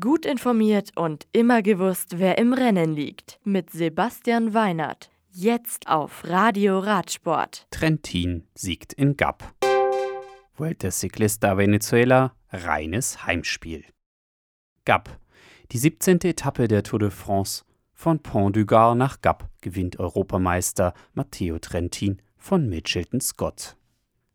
Gut informiert und immer gewusst, wer im Rennen liegt. Mit Sebastian Weinert. Jetzt auf Radio Radsport. Trentin siegt in Gap. Vuelta Ciclista Venezuela, reines Heimspiel. Gap. Die 17. Etappe der Tour de France. Von Pont du Gard nach Gap gewinnt Europameister Matteo Trentin von Mitchelton Scott.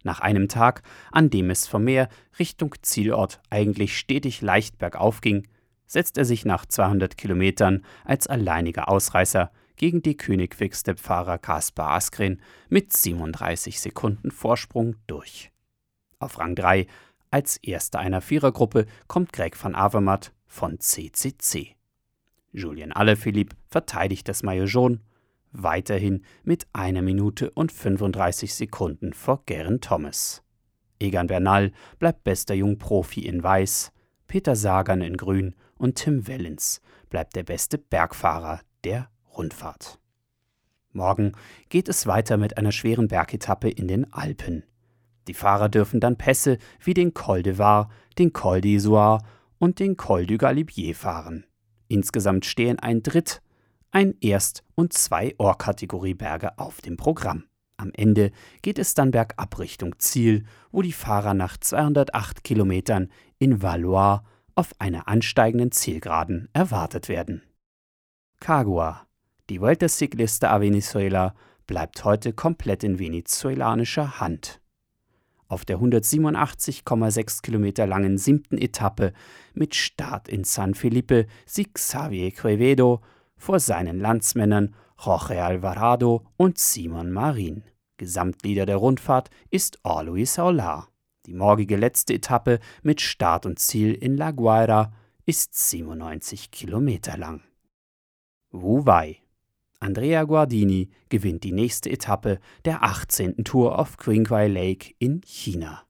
Nach einem Tag, an dem es vom Meer Richtung Zielort eigentlich stetig leicht bergauf ging, setzt er sich nach 200 Kilometern als alleiniger Ausreißer gegen die König Quickstep-Fahrer Kaspar Askren mit 37 Sekunden Vorsprung durch. Auf Rang 3 als erster einer Vierergruppe kommt Greg van Avermaet von CCC. Julien Alaphilippe verteidigt das Maillot jaune weiterhin mit einer Minute und 35 Sekunden vor Geraint Thomas. Egan Bernal bleibt bester Jungprofi in Weiß, Peter Sagan in Grün und Tim Wellens bleibt der beste Bergfahrer der Rundfahrt. Morgen geht es weiter mit einer schweren Bergetappe in den Alpen. Die Fahrer dürfen dann Pässe wie den Col de Var, den Col d'Isoire und den Col du Galibier fahren. Insgesamt stehen ein Dritt ein Erst- und zwei Ohrkategorie-Berge auf dem Programm. Am Ende geht es dann bergab Richtung Ziel, wo die Fahrer nach 208 Kilometern in Valois auf einer ansteigenden Zielgeraden erwartet werden. Cagua, die Vuelta Ciclista a Venezuela, bleibt heute komplett in venezuelanischer Hand. Auf der 187,6 Kilometer langen siebten Etappe mit Start in San Felipe siegt Xavier Quevedo vor seinen Landsmännern Jorge Alvarado und Simon Marin. Gesamtleader der Rundfahrt ist Orluis Aular. Die morgige letzte Etappe mit Start und Ziel in La Guaira ist 97 Kilometer lang. Wu Wei. Andrea Guardini gewinnt die nächste Etappe der 18. Tour auf Qinghai Lake in China.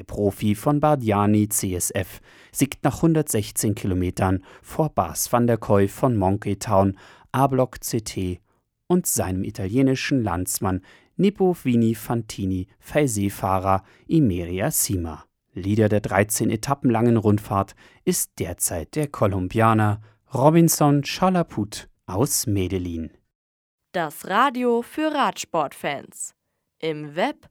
Der Profi von Bardiani CSF siegt nach 116 Kilometern vor Bas van der Koy von Monkey Town, A-Block CT und seinem italienischen Landsmann Nippo Vini Fantini Faisé-Fahrer Imeria Sima. Leader der 13 Etappen langen Rundfahrt ist derzeit der Kolumbianer Robinson Chalaput aus Medellin. Das Radio für Radsportfans. Im Web